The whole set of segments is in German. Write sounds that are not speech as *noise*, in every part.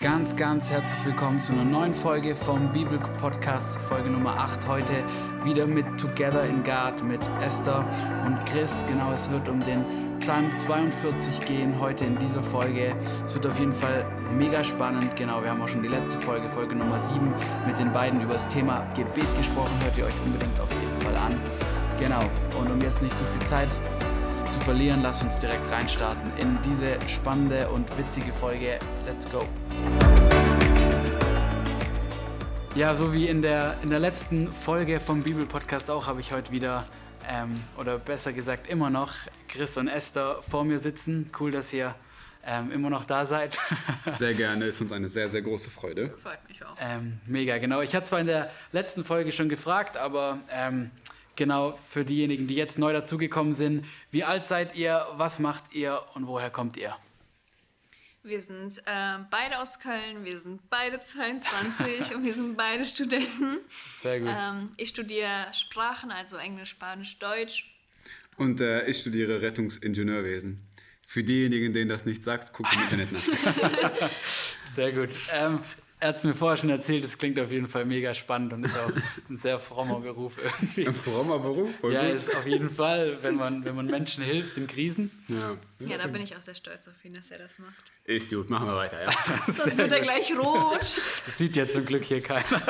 Ganz, ganz herzlich willkommen zu einer neuen Folge vom Bibel-Podcast, Folge Nummer 8. Heute wieder mit Together in God mit Esther und Chris. Genau, es wird um den Psalm 42 gehen heute in dieser Folge. Es wird auf jeden Fall mega spannend. Genau, wir haben auch schon die letzte Folge, Folge Nummer 7, mit den beiden über das Thema Gebet gesprochen. Hört ihr euch unbedingt auf jeden Fall an. Genau, und um jetzt nicht zu viel Zeit zu verlieren, lasst uns direkt reinstarten in diese spannende und witzige Folge. Let's go! Ja, so wie in der, in der letzten Folge vom Bibelpodcast auch, habe ich heute wieder, ähm, oder besser gesagt immer noch, Chris und Esther vor mir sitzen. Cool, dass ihr ähm, immer noch da seid. *laughs* sehr gerne, ist uns eine sehr, sehr große Freude. Freut mich auch. Ähm, mega, genau. Ich hatte zwar in der letzten Folge schon gefragt, aber ähm, genau für diejenigen, die jetzt neu dazugekommen sind, wie alt seid ihr, was macht ihr und woher kommt ihr? Wir sind äh, beide aus Köln, wir sind beide 22 *laughs* und wir sind beide Studenten. Sehr gut. Ähm, ich studiere Sprachen, also Englisch, Spanisch, Deutsch. Und äh, ich studiere Rettungsingenieurwesen. Für diejenigen, denen das nicht sagt, guckt im Internet nach. *laughs* Sehr gut. Ähm, er hat es mir vorher schon erzählt, es klingt auf jeden Fall mega spannend und ist auch ein sehr frommer Beruf irgendwie. Ein frommer Beruf? Voll ja, gut. ist auf jeden Fall, wenn man, wenn man Menschen hilft in Krisen. Ja, ja da bin ich auch sehr stolz auf ihn, dass er das macht. Ist gut, machen wir weiter, ja. *laughs* Sonst wird er gleich rot. Das sieht ja zum Glück hier keiner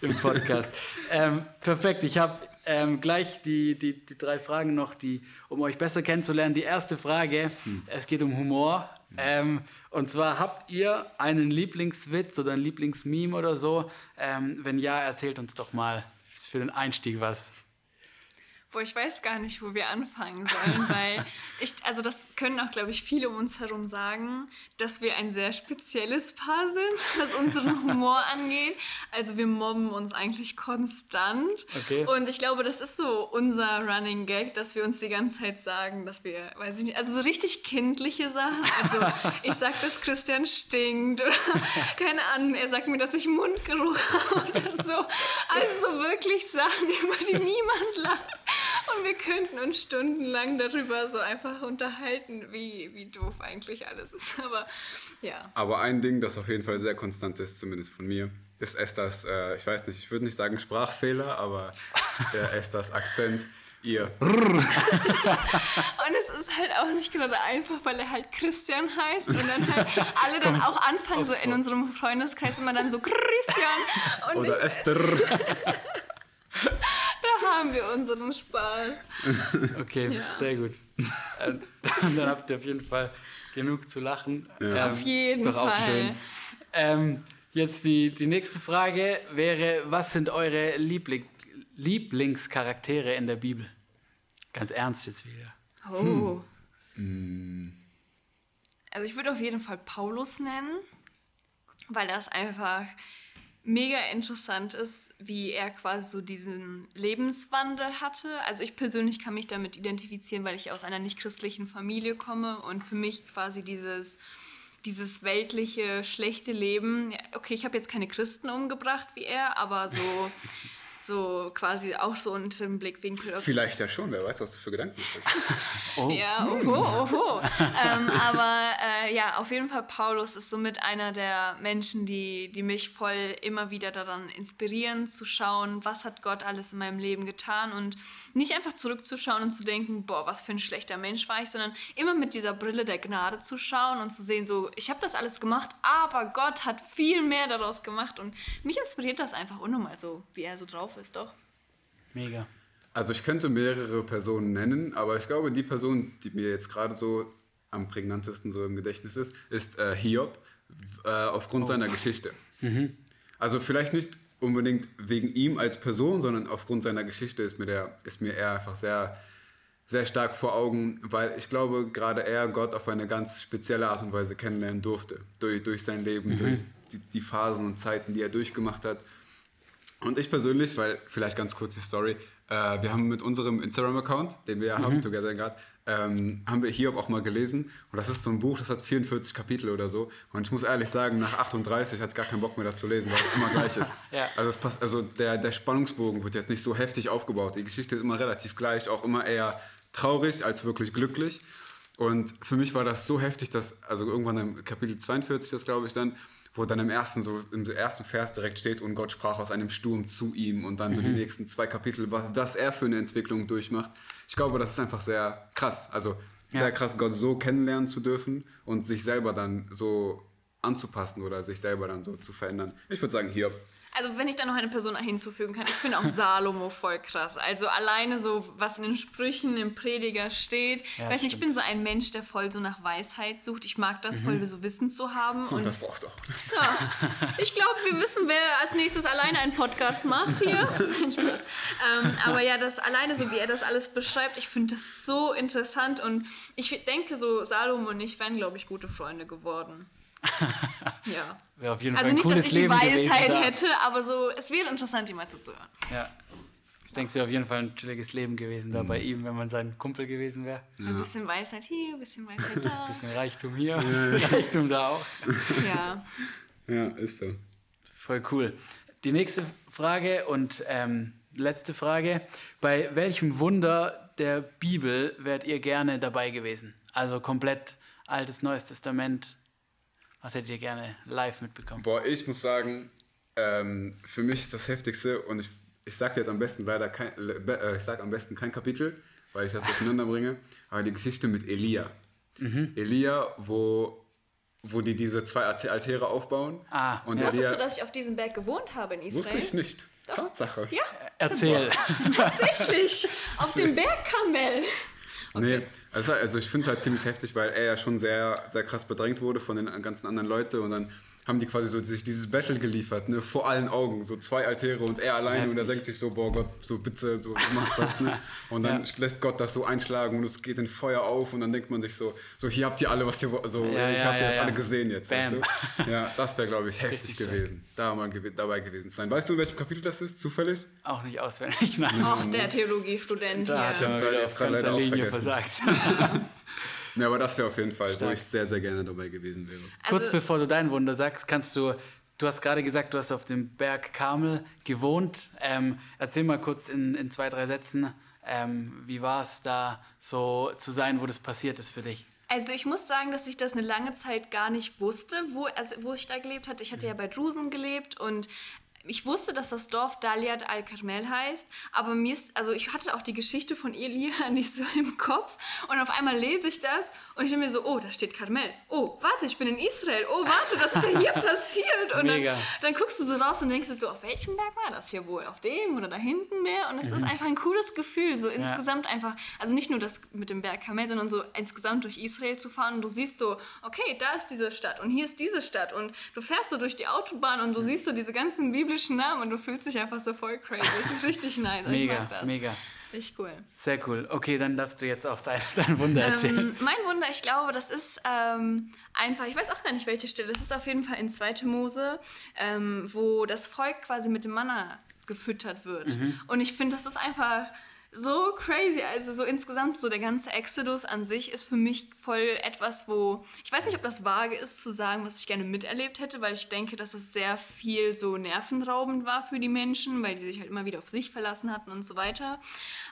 im Podcast. Ähm, perfekt, ich habe ähm, gleich die, die, die drei Fragen noch, die, um euch besser kennenzulernen. Die erste Frage, hm. es geht um Humor. Ähm, und zwar habt ihr einen Lieblingswitz oder ein Lieblingsmeme oder so? Ähm, wenn ja, erzählt uns doch mal für den Einstieg was. Wo ich weiß gar nicht, wo wir anfangen sollen, *laughs* weil ich, also das können auch, glaube ich, viele um uns herum sagen, dass wir ein sehr spezielles Paar sind, *laughs* was unseren Humor *laughs* angeht. Also wir mobben uns eigentlich konstant. Okay. Und ich glaube, das ist so unser Running Gag, dass wir uns die ganze Zeit sagen, dass wir, weiß ich nicht, also so richtig kindliche Sachen. Also ich sag, dass Christian stinkt oder keine Ahnung, er sagt mir, dass ich Mundgeruch habe oder so. Also so wirklich Sachen, über die niemand lacht. Und wir könnten uns stundenlang darüber so einfach unterhalten, wie, wie doof eigentlich alles ist. *laughs* Aber ja. Aber ein Ding, das auf jeden Fall sehr konstant ist, zumindest von mir, ist Esthers, äh, ich weiß nicht, ich würde nicht sagen Sprachfehler, aber *laughs* der Esthers Akzent. Ihr. und es ist halt auch nicht gerade einfach, weil er halt Christian heißt und dann halt *laughs* alle dann auch anfangen, so in unserem Freundeskreis immer dann so Christian. Und Oder Esther. Haben wir unseren Spaß. *laughs* Okay, ja. sehr gut. *laughs* Äh, dann habt ihr auf jeden Fall genug zu lachen. Ja. Ähm, auf jeden ist doch Fall. Auch schön. Ähm, jetzt die, die nächste Frage wäre, was sind eure Liebling, Lieblingscharaktere in der Bibel? Ganz ernst jetzt wieder. Oh. Hm. Also ich würde auf jeden Fall Paulus nennen, weil er es einfach mega interessant ist, wie er quasi so diesen Lebenswandel hatte. Also ich persönlich kann mich damit identifizieren, weil ich aus einer nicht-christlichen Familie komme und für mich quasi dieses dieses weltliche, schlechte Leben. Okay, ich habe jetzt keine Christen umgebracht wie er, aber so *laughs* so quasi auch so unter dem Blickwinkel. Vielleicht ja schon, wer weiß, was du für Gedanken hast. *laughs* oh. Ja, oho, oho. ähm, aber äh, ja, auf jeden Fall Paulus ist somit einer der Menschen, die, die mich voll immer wieder daran inspirieren, zu schauen, was hat Gott alles in meinem Leben getan und nicht einfach zurückzuschauen und zu denken, boah, was für ein schlechter Mensch war ich, sondern immer mit dieser Brille der Gnade zu schauen und zu sehen, so, ich habe das alles gemacht, aber Gott hat viel mehr daraus gemacht und mich inspiriert das einfach unnormal so, wie er so drauf ist ist doch. Mega. Also ich könnte mehrere Personen nennen, aber ich glaube, die Person, die mir jetzt gerade so am prägnantesten so im Gedächtnis ist, ist äh, Hiob äh, aufgrund oh. seiner Geschichte. Mhm. Also vielleicht nicht unbedingt wegen ihm als Person, sondern aufgrund seiner Geschichte ist mir, der, ist mir er einfach sehr, sehr stark vor Augen, weil ich glaube, gerade er Gott auf eine ganz spezielle Art und Weise kennenlernen durfte. Durch, durch sein Leben, mhm. durch die, die Phasen und Zeiten, die er durchgemacht hat. Und ich persönlich, weil vielleicht ganz kurz die Story, äh, wir haben mit unserem Instagram-Account, den wir ja mhm. haben, Together God, ähm, haben wir Hiob auch mal gelesen. Und das ist so ein Buch, das hat 44 Kapitel oder so. Und ich muss ehrlich sagen, nach 38 hatte ich gar keinen Bock mehr, das zu lesen, weil es immer gleich ist. *laughs* ja. Also, es passt, also der, der Spannungsbogen wird jetzt nicht so heftig aufgebaut. Die Geschichte ist immer relativ gleich, auch immer eher traurig als wirklich glücklich. Und für mich war das so heftig, dass, also irgendwann im Kapitel 42, das glaube ich dann, wo dann im ersten, so im ersten Vers direkt steht, und Gott sprach aus einem Sturm zu ihm und dann so die nächsten zwei Kapitel, was, was er für eine Entwicklung durchmacht. Ich glaube, das ist einfach sehr krass. Also sehr Ja. krass, Gott so kennenlernen zu dürfen und sich selber dann so anzupassen oder sich selber dann so zu verändern. Ich würde sagen, hier. Also wenn ich da noch eine Person hinzufügen kann, ich finde auch *laughs* Salomo voll krass. Also alleine so, was in den Sprüchen, im Prediger steht. Ja, weiß nicht, ich bin so ein Mensch, der voll so nach Weisheit sucht. Ich mag das voll, so Wissen zu haben. Und Und das braucht auch. ja, ich glaube, wir wissen, wer als nächstes alleine einen Podcast macht hier. *laughs* *laughs* Nein, Spaß. Ähm, aber ja, das alleine, so wie er das alles beschreibt, ich finde das so interessant. Und ich denke, so Salomo und ich wären, glaube ich, gute Freunde geworden. Ja. *laughs* Wäre auf jeden Also Fall ein nicht, dass cooles ich die Leben gewesen. Weisheit da. hätte, aber so, es wäre interessant, ihm mal zuzuhören. Ja. Ich denke, es wäre auf jeden Fall ein chilliges Leben gewesen da bei ihm, wenn man sein Kumpel gewesen wäre. Ein bisschen Weisheit hier, ein bisschen Weisheit *laughs* da. Bisschen Reichtum hier, bisschen Reichtum da auch. ja. Ja, ist so. Voll cool. Die nächste Frage und ähm, letzte Frage. Bei welchem Wunder der Bibel wärt ihr gerne dabei gewesen? Also komplett Altes, Neues Testament. Was hättet ihr gerne live mitbekommen? Boah, ich muss sagen, ähm, für mich ist das Heftigste und ich, ich sage jetzt am besten leider kein, äh, ich sag am besten kein Kapitel, weil ich das durcheinander bringe, aber die Geschichte mit Elia. Mhm. Elia, wo, wo die diese zwei Altä- Altäre aufbauen. Ah, und ja. Elia, dass ich auf diesem Berg gewohnt habe in Israel? wusste ich nicht. Tatsache. Ja, Erzähl. tatsächlich. *laughs* auf dem Berg Kamel. Nee, also, also ich finde es halt ziemlich heftig, weil er ja schon sehr, sehr krass bedrängt wurde von den ganzen anderen Leuten und dann haben die quasi so sich dieses Battle geliefert, ne, vor allen Augen, so zwei Altäre und er alleine und er Heftig. denkt sich so, boah Gott, so bitte, so du machst das, ne? *laughs* Und dann Ja. lässt Gott das so einschlagen und es geht in Feuer auf und dann denkt man sich so, so hier habt ihr alle, was ihr so, Ja, ich ja, habt ihr ja, das ja. alle gesehen jetzt, weißt du? Ja, das wäre, glaube ich, heftig gewesen, da mal gew dabei gewesen zu sein. Weißt du, in welchem Kapitel das ist, zufällig? Auch nicht auswendig, nein. Auch der Theologiestudent Da hat hier. er mal da jetzt auf gerade leider auch Linie vergessen. versagt. *laughs* Ja, aber das wäre auf jeden Fall, wo Stark. ich sehr, sehr gerne dabei gewesen wäre. Kurz Also- bevor du dein Wunder sagst, kannst du, du hast gerade gesagt, du hast auf dem Berg Karmel gewohnt. Ähm, erzähl mal kurz in, in zwei, drei Sätzen, ähm, wie war es da so zu sein, wo das passiert ist für dich? Also ich muss sagen, dass ich das eine lange Zeit gar nicht wusste, wo, also wo ich da gelebt hatte. Ich hatte ja bei Drusen gelebt und ich wusste, dass das Dorf Daliat al-Karmel heißt, aber mir ist, also ich hatte auch die Geschichte von Elia *laughs* nicht so im Kopf und auf einmal lese ich das und ich denke mir so, oh, da steht Karmel. Oh, warte, ich bin in Israel. Oh, warte, das ist ja hier *laughs* passiert. Und Mega. dann, dann guckst du so raus und denkst dir so, auf welchem Berg war das hier wohl? Auf dem oder da hinten der? Und es ist einfach ein cooles Gefühl, so insgesamt einfach, also nicht nur das mit dem Berg Karmel, sondern so insgesamt durch Israel zu fahren und du siehst so, okay, da ist diese Stadt und hier ist diese Stadt und du fährst so durch die Autobahn und du siehst so diese ganzen biblischen Namen und du fühlst dich einfach so voll crazy. Das ist richtig nice. Ich Mega, mag das. mega. Richtig cool. Sehr cool. Okay, dann darfst du jetzt auch dein, *laughs* dein Wunder erzählen. Ähm, mein Wunder, ich glaube, das ist ähm, einfach, ich weiß auch gar nicht, welche Stelle, das ist auf jeden Fall in 2. Mose, ähm, wo das Volk quasi mit dem Manna gefüttert wird. Und ich finde, das ist einfach so crazy. Also so insgesamt, so der ganze Exodus an sich ist für mich voll etwas, wo, ich weiß nicht, ob das vage ist zu sagen, was ich gerne miterlebt hätte, weil ich denke, dass es sehr viel so nervenraubend war für die Menschen, weil die sich halt immer wieder auf sich verlassen hatten und so weiter.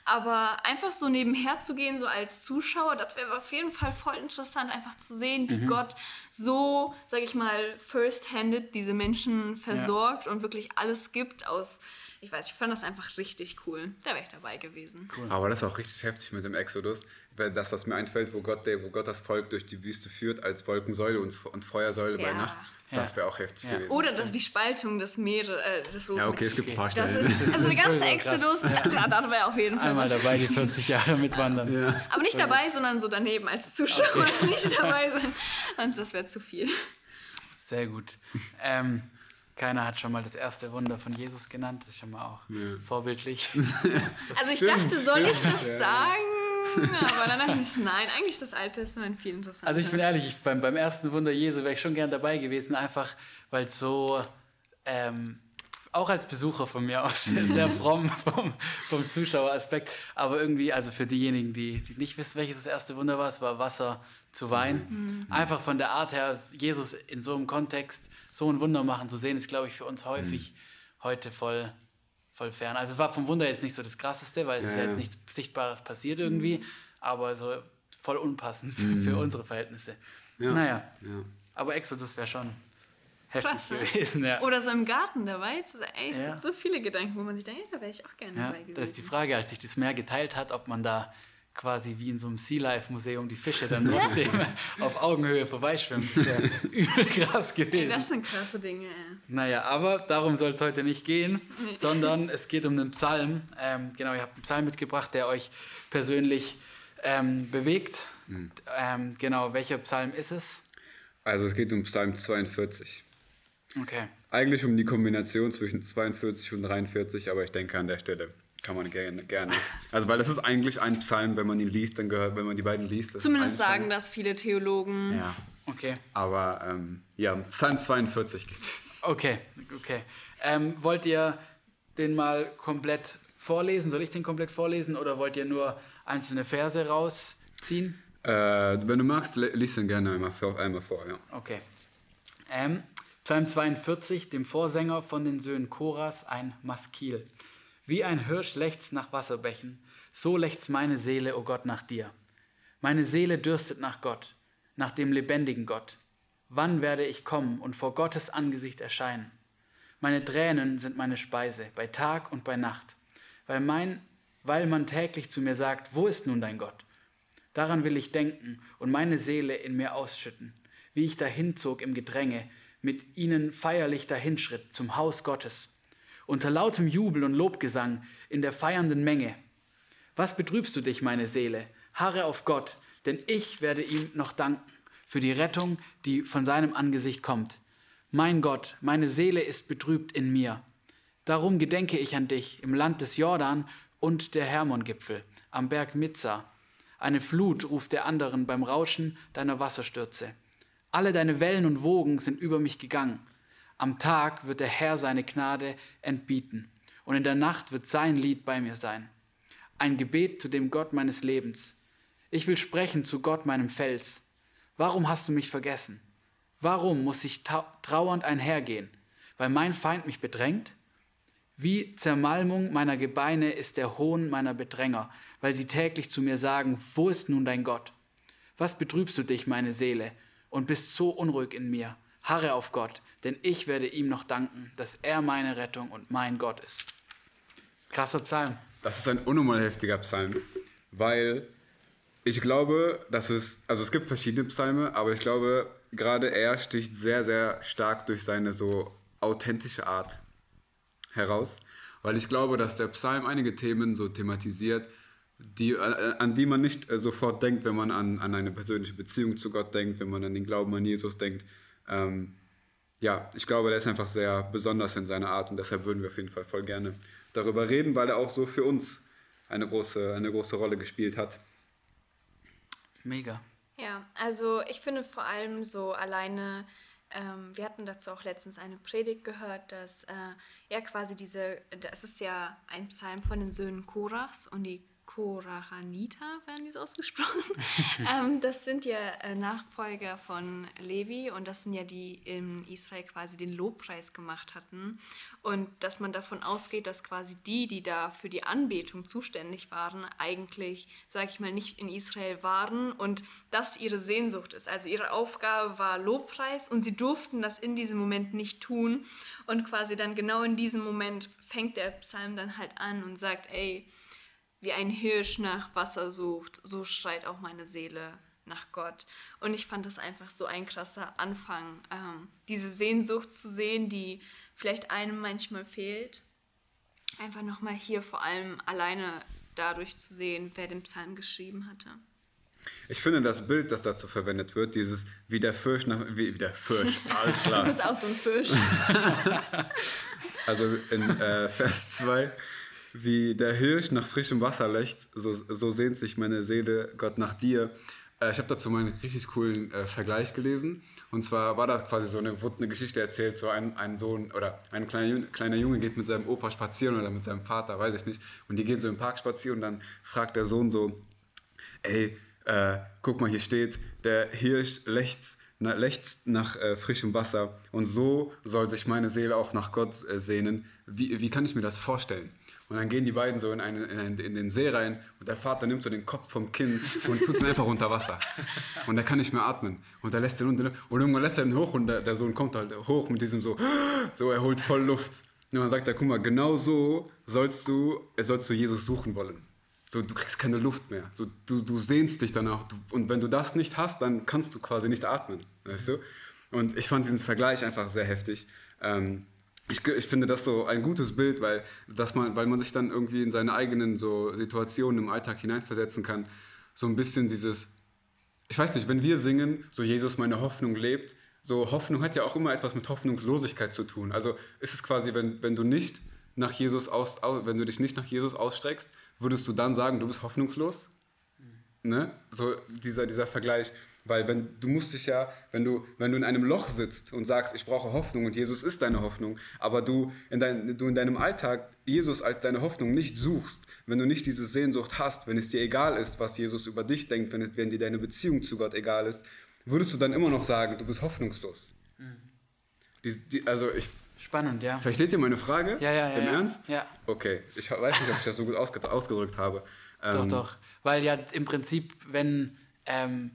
Aber einfach so nebenher zu gehen, so als Zuschauer, das wäre auf jeden Fall voll interessant, einfach zu sehen, wie Gott so, sag ich mal, first-handed diese Menschen versorgt und wirklich alles gibt aus, ich weiß, ich fand das einfach richtig cool. Da wäre ich dabei gewesen. Aber das ist auch richtig heftig mit dem Exodus. Weil Das, was mir einfällt, wo Gott, der, wo Gott das Volk durch die Wüste führt als Wolkensäule und, und Feuersäule bei Ja. Nacht, das wäre auch heftig Ja. gewesen. Oder dass die Spaltung des Meeres, äh, des ja, okay, es gibt ein paar Das Stellen. ist, also der ganze. Exodus, da, da wäre auf jeden Fall Einmal was. dabei die 40 Jahre mitwandern. Aber nicht dabei, sondern so daneben als Zuschauer. *laughs* Nicht dabei sein. Sonst das wäre zu viel. Sehr gut. Ähm, keiner hat schon mal das erste Wunder von Jesus genannt. Das ist schon mal auch vorbildlich. *laughs* Also ich Stimmt, dachte, soll ich das ja. sagen? Aber dann dachte ich, nein, eigentlich ist das Alte Testament viel interessanter. Also ich bin ehrlich, ich, beim, beim ersten Wunder Jesu wäre ich schon gern dabei gewesen, einfach weil es so, ähm, auch als Besucher von mir aus, sehr fromm vom, vom Zuschaueraspekt, aber irgendwie, also für diejenigen, die, die nicht wissen, welches das erste Wunder war, es war Wasser zu Wein. Einfach von der Art her, Jesus in so einem Kontext so ein Wunder machen zu sehen, ist, glaube ich, für uns häufig heute voll, voll fern. Also es war vom Wunder jetzt nicht so das Krasseste, weil es ist Ja, ja ja. nichts Sichtbares passiert irgendwie, aber so voll unpassend *laughs* für, für unsere Verhältnisse. Ja. Naja, Ja. aber Exodus wäre schon heftig Krass, ne? gewesen. Ja. Oder so im Garten dabei zu sein. Ey, es Ja. gibt so viele Gedanken, wo man sich denkt, ja, da wäre ich auch gerne Ja, dabei gewesen. das ist die Frage, als sich das Meer geteilt hat, ob man da quasi wie in so einem Sea Life Museum die Fische dann *laughs* trotzdem auf Augenhöhe vorbeischwimmen. Das wäre *laughs* übel krass Ey, gewesen. das sind krasse Dinge. Ey. Naja, aber darum soll es heute nicht gehen, sondern es geht um einen Psalm. Ähm, genau, ihr habt einen Psalm mitgebracht, der euch persönlich ähm, bewegt. Ähm, genau, welcher Psalm ist es? Also es geht um Psalm 42. Okay. Eigentlich um die Kombination zwischen 42 und 43, aber ich denke an der Stelle kann man gerne, gerne. Also weil das ist eigentlich ein Psalm, wenn man ihn liest, dann gehört, wenn man die beiden liest. Zumindest sagen das viele Theologen. Ja, Okay. aber ähm, ja, Psalm 42 geht Okay, okay. Ähm, wollt ihr den mal komplett vorlesen? Soll ich den komplett vorlesen oder wollt ihr nur einzelne Verse rausziehen? äh, Wenn du magst, li- lies ihn gerne einmal vor, einmal vor ja. Okay. Ähm, Psalm 42, dem Vorsänger von den Söhnen Koras, ein Maskil. Wie ein Hirsch lechzt nach Wasserbächen, so lechzt meine Seele, o Gott, nach dir. Meine Seele dürstet nach Gott, nach dem lebendigen Gott. Wann werde ich kommen und vor Gottes Angesicht erscheinen? Meine Tränen sind meine Speise, bei Tag und bei Nacht, weil, mein, weil man täglich zu mir sagt, wo ist nun dein Gott? Daran will ich denken und meine Seele in mir ausschütten, wie ich dahinzog im Gedränge, mit ihnen feierlich dahinschritt zum Haus Gottes, unter lautem Jubel und Lobgesang in der feiernden Menge. Was betrübst du dich, meine Seele? Harre auf Gott, denn ich werde ihm noch danken für die Rettung, die von seinem Angesicht kommt. Mein Gott, meine Seele ist betrübt in mir. Darum gedenke ich an dich im Land des Jordan und der Hermongipfel, am Berg Mizza. Eine Flut ruft der anderen beim Rauschen deiner Wasserstürze. Alle deine Wellen und Wogen sind über mich gegangen. Am Tag wird der Herr seine Gnade entbieten, und in der Nacht wird sein Lied bei mir sein. Ein Gebet zu dem Gott meines Lebens. Ich will sprechen zu Gott meinem Fels. Warum hast du mich vergessen? Warum muss ich trauernd einhergehen? Weil mein Feind mich bedrängt? Wie Zermalmung meiner Gebeine ist der Hohn meiner Bedränger, weil sie täglich zu mir sagen, wo ist nun dein Gott? Was betrübst du dich, meine Seele, und bist so unruhig in mir? Harre auf Gott, denn ich werde ihm noch danken, dass er meine Rettung und mein Gott ist. Krasser Psalm. Das ist ein unnormal heftiger Psalm, weil ich glaube, dass es, also es gibt verschiedene Psalme, aber ich glaube, gerade er sticht sehr, sehr stark durch seine so authentische Art heraus, weil ich glaube, dass der Psalm einige Themen so thematisiert, die, äh, an die man nicht äh, sofort denkt, wenn man an, an eine persönliche Beziehung zu Gott denkt, wenn man an den Glauben an Jesus denkt. Ähm, ja, ich glaube, der ist einfach sehr besonders in seiner Art und deshalb würden wir auf jeden Fall voll gerne darüber reden, weil er auch so für uns eine große, eine große Rolle gespielt hat. Mega. Ja, also ich finde vor allem so alleine, ähm, wir hatten dazu auch letztens eine Predigt gehört, dass äh, ja quasi diese, das ist ja ein Psalm von den Söhnen Korachs und die Korachanita werden die so ausgesprochen. *laughs* ähm, das sind ja äh, Nachfolger von Levi und das sind ja die in Israel quasi den Lobpreis gemacht hatten. Und dass man davon ausgeht, dass quasi die, die da für die Anbetung zuständig waren, eigentlich, sage ich mal, nicht in Israel waren und das ihre Sehnsucht ist. Also ihre Aufgabe war Lobpreis und sie durften das in diesem Moment nicht tun. Und quasi dann genau in diesem Moment fängt der Psalm dann halt an und sagt, ey, wie ein Hirsch nach Wasser sucht, so schreit auch meine Seele nach Gott. Und ich fand das einfach so ein krasser Anfang, ähm, diese Sehnsucht zu sehen, die vielleicht einem manchmal fehlt. Einfach nochmal hier vor allem alleine dadurch zu sehen, wer den Psalm geschrieben hatte. Ich finde das Bild, das dazu verwendet wird, dieses wie der Fisch nach wie, wie der Fisch, *laughs* alles klar. Du bist auch so ein Fisch. *laughs* Also in äh, Vers 2, wie der Hirsch nach frischem Wasser lechzt, so, so sehnt sich meine Seele Gott nach dir. Äh, ich habe dazu mal einen richtig coolen äh, Vergleich gelesen. Und zwar war da quasi so eine, wurde eine Geschichte erzählt, so ein, ein Sohn oder ein kleiner, Junge- kleiner Junge geht mit seinem Opa spazieren oder mit seinem Vater, weiß ich nicht. Und die gehen so im Park spazieren und dann fragt der Sohn so, ey, äh, guck mal, hier steht, der Hirsch lechzt na, lechzt nach äh, frischem Wasser und so soll sich meine Seele auch nach Gott äh, sehnen. Wie, wie kann ich mir das vorstellen? Und dann gehen die beiden so in, eine, in, in, den See rein und der Vater nimmt so den Kopf vom Kind und tut ihn einfach unter Wasser. Und er kann nicht mehr atmen. Und er lässt ihn unter und irgendwann lässt er ihn hoch und der, der Sohn kommt halt hoch mit diesem so, so er holt voll Luft. Und dann sagt er, guck mal, genau so sollst du, sollst du Jesus suchen wollen. So, du kriegst keine Luft mehr. So, du, du sehnst dich danach. Du, und wenn du das nicht hast, dann kannst du quasi nicht atmen. Weißt du? Und ich fand diesen Vergleich einfach sehr heftig. Ähm, ich, ich, finde das so ein gutes Bild, weil, dass man, weil man sich dann irgendwie in seine eigenen so Situationen im Alltag hineinversetzen kann. So ein bisschen dieses, ich weiß nicht, wenn wir singen, so Jesus, meine Hoffnung lebt, so Hoffnung hat ja auch immer etwas mit Hoffnungslosigkeit zu tun. Also ist es quasi, wenn, wenn du nicht nach Jesus aus, wenn du dich nicht nach Jesus ausstreckst, würdest du dann sagen, du bist hoffnungslos? Mhm. Ne? So dieser, dieser Vergleich. Weil wenn du musst dich ja, wenn du, wenn du in einem Loch sitzt und sagst, ich brauche Hoffnung und Jesus ist deine Hoffnung, aber du in, dein, du in deinem Alltag Jesus als deine Hoffnung nicht suchst, wenn du nicht diese Sehnsucht hast, wenn es dir egal ist, was Jesus über dich denkt, wenn, es, wenn dir deine Beziehung zu Gott egal ist, würdest du dann immer noch sagen, du bist hoffnungslos. Mhm. Die, die, also ich, Spannend, ja. Versteht ihr meine Frage? Ja, ja, ja. Im ja. Ernst? Ja. Okay. Ich weiß nicht, ob ich das so gut ausgedrückt habe. *laughs* Doch, ähm, doch. Weil ja im Prinzip, wenn, ähm,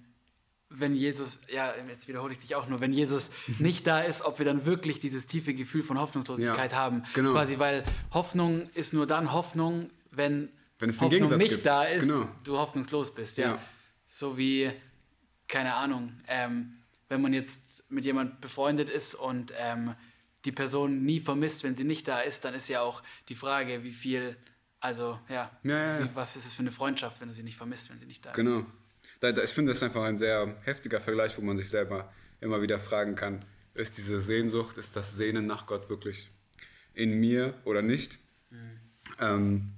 wenn Jesus, ja, jetzt wiederhole ich dich auch nur, wenn Jesus *laughs* nicht da ist, ob wir dann wirklich dieses tiefe Gefühl von Hoffnungslosigkeit ja, haben. Genau. Quasi, weil Hoffnung ist nur dann Hoffnung, wenn, wenn es Hoffnung Gegensatz nicht gibt. da ist, genau. du hoffnungslos bist. Ja. ja. So wie, keine Ahnung, ähm, wenn man jetzt mit jemand befreundet ist und ähm, die Person nie vermisst, wenn sie nicht da ist, dann ist ja auch die Frage, wie viel, also ja, ja. Wie, was ist es für eine Freundschaft, wenn du sie nicht vermisst, wenn sie nicht da ist. Genau. Da, da, ich finde, das einfach ein sehr heftiger Vergleich, wo man sich selber immer wieder fragen kann, ist diese Sehnsucht, ist das Sehnen nach Gott wirklich in mir oder nicht? Mhm. Ähm,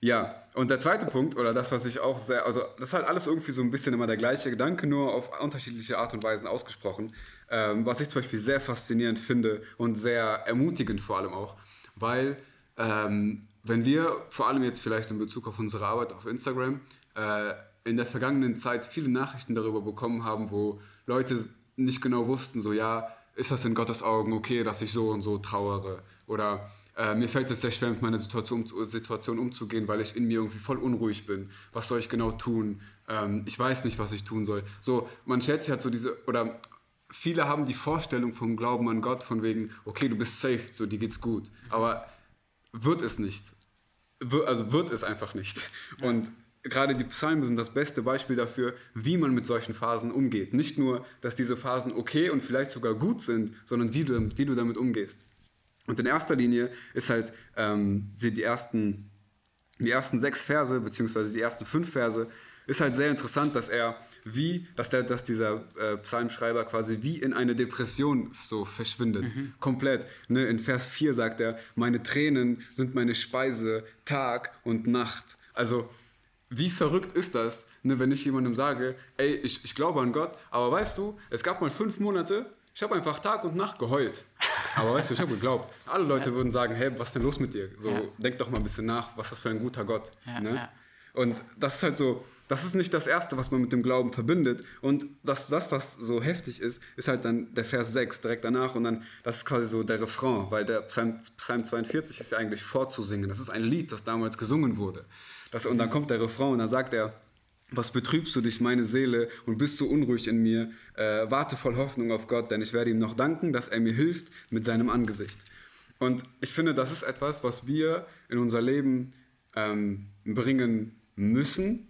ja, und der zweite Punkt, oder das, was ich auch sehr, also das ist halt alles irgendwie so ein bisschen immer der gleiche Gedanke, nur auf unterschiedliche Art und Weisen ausgesprochen. Ähm, was ich zum Beispiel sehr faszinierend finde und sehr ermutigend vor allem auch, weil ähm, wenn wir vor allem jetzt vielleicht in Bezug auf unsere Arbeit auf Instagram äh, in der vergangenen Zeit viele Nachrichten darüber bekommen haben, wo Leute nicht genau wussten, so ja, ist das in Gottes Augen okay, dass ich so und so trauere? Oder äh, mir fällt es sehr schwer, mit meiner Situation, Situation umzugehen, weil ich in mir irgendwie voll unruhig bin. Was soll ich genau tun? Ähm, ich weiß nicht, was ich tun soll. So, man stellt sich halt so diese, oder viele haben die Vorstellung vom Glauben an Gott von wegen, okay, du bist safe, so dir geht's gut. Aber wird es nicht. Also wird es einfach nicht. Und gerade die Psalmen sind das beste Beispiel dafür, wie man mit solchen Phasen umgeht. Nicht nur, dass diese Phasen okay und vielleicht sogar gut sind, sondern wie du, wie du damit umgehst. Und in erster Linie ist halt ähm, die, ersten, die ersten sechs Verse, beziehungsweise die ersten fünf Verse, ist halt sehr interessant, dass er wie, dass, der, dass dieser äh, Psalmschreiber quasi wie in eine Depression so verschwindet. Mhm. Komplett. Ne? In Vers 4 sagt er, meine Tränen sind meine Speise Tag und Nacht. Also, wie verrückt ist das, ne, wenn ich jemandem sage, ey, ich, ich glaube an Gott, aber weißt du, es gab mal fünf Monate, ich habe einfach Tag und Nacht geheult. Aber weißt du, ich habe geglaubt. Alle Leute ja. würden sagen, hey, was ist denn los mit dir? So, ja. denk doch mal ein bisschen nach, was ist das für ein guter Gott. Ja, ne? Und das ist halt so, das ist nicht das Erste, was man mit dem Glauben verbindet. Und das, das, was so heftig ist, ist halt dann der Vers 6 direkt danach. Und dann, das ist quasi so der Refrain, weil der Psalm, Psalm 42 ist ja eigentlich vorzusingen. Das ist ein Lied, das damals gesungen wurde. Das, und dann kommt der Refrain und dann sagt er, was betrübst du dich, meine Seele, und bist so unruhig in mir? Äh, warte voll Hoffnung auf Gott, denn ich werde ihm noch danken, dass er mir hilft mit seinem Angesicht. Und ich finde, das ist etwas, was wir in unser Leben ähm, bringen müssen,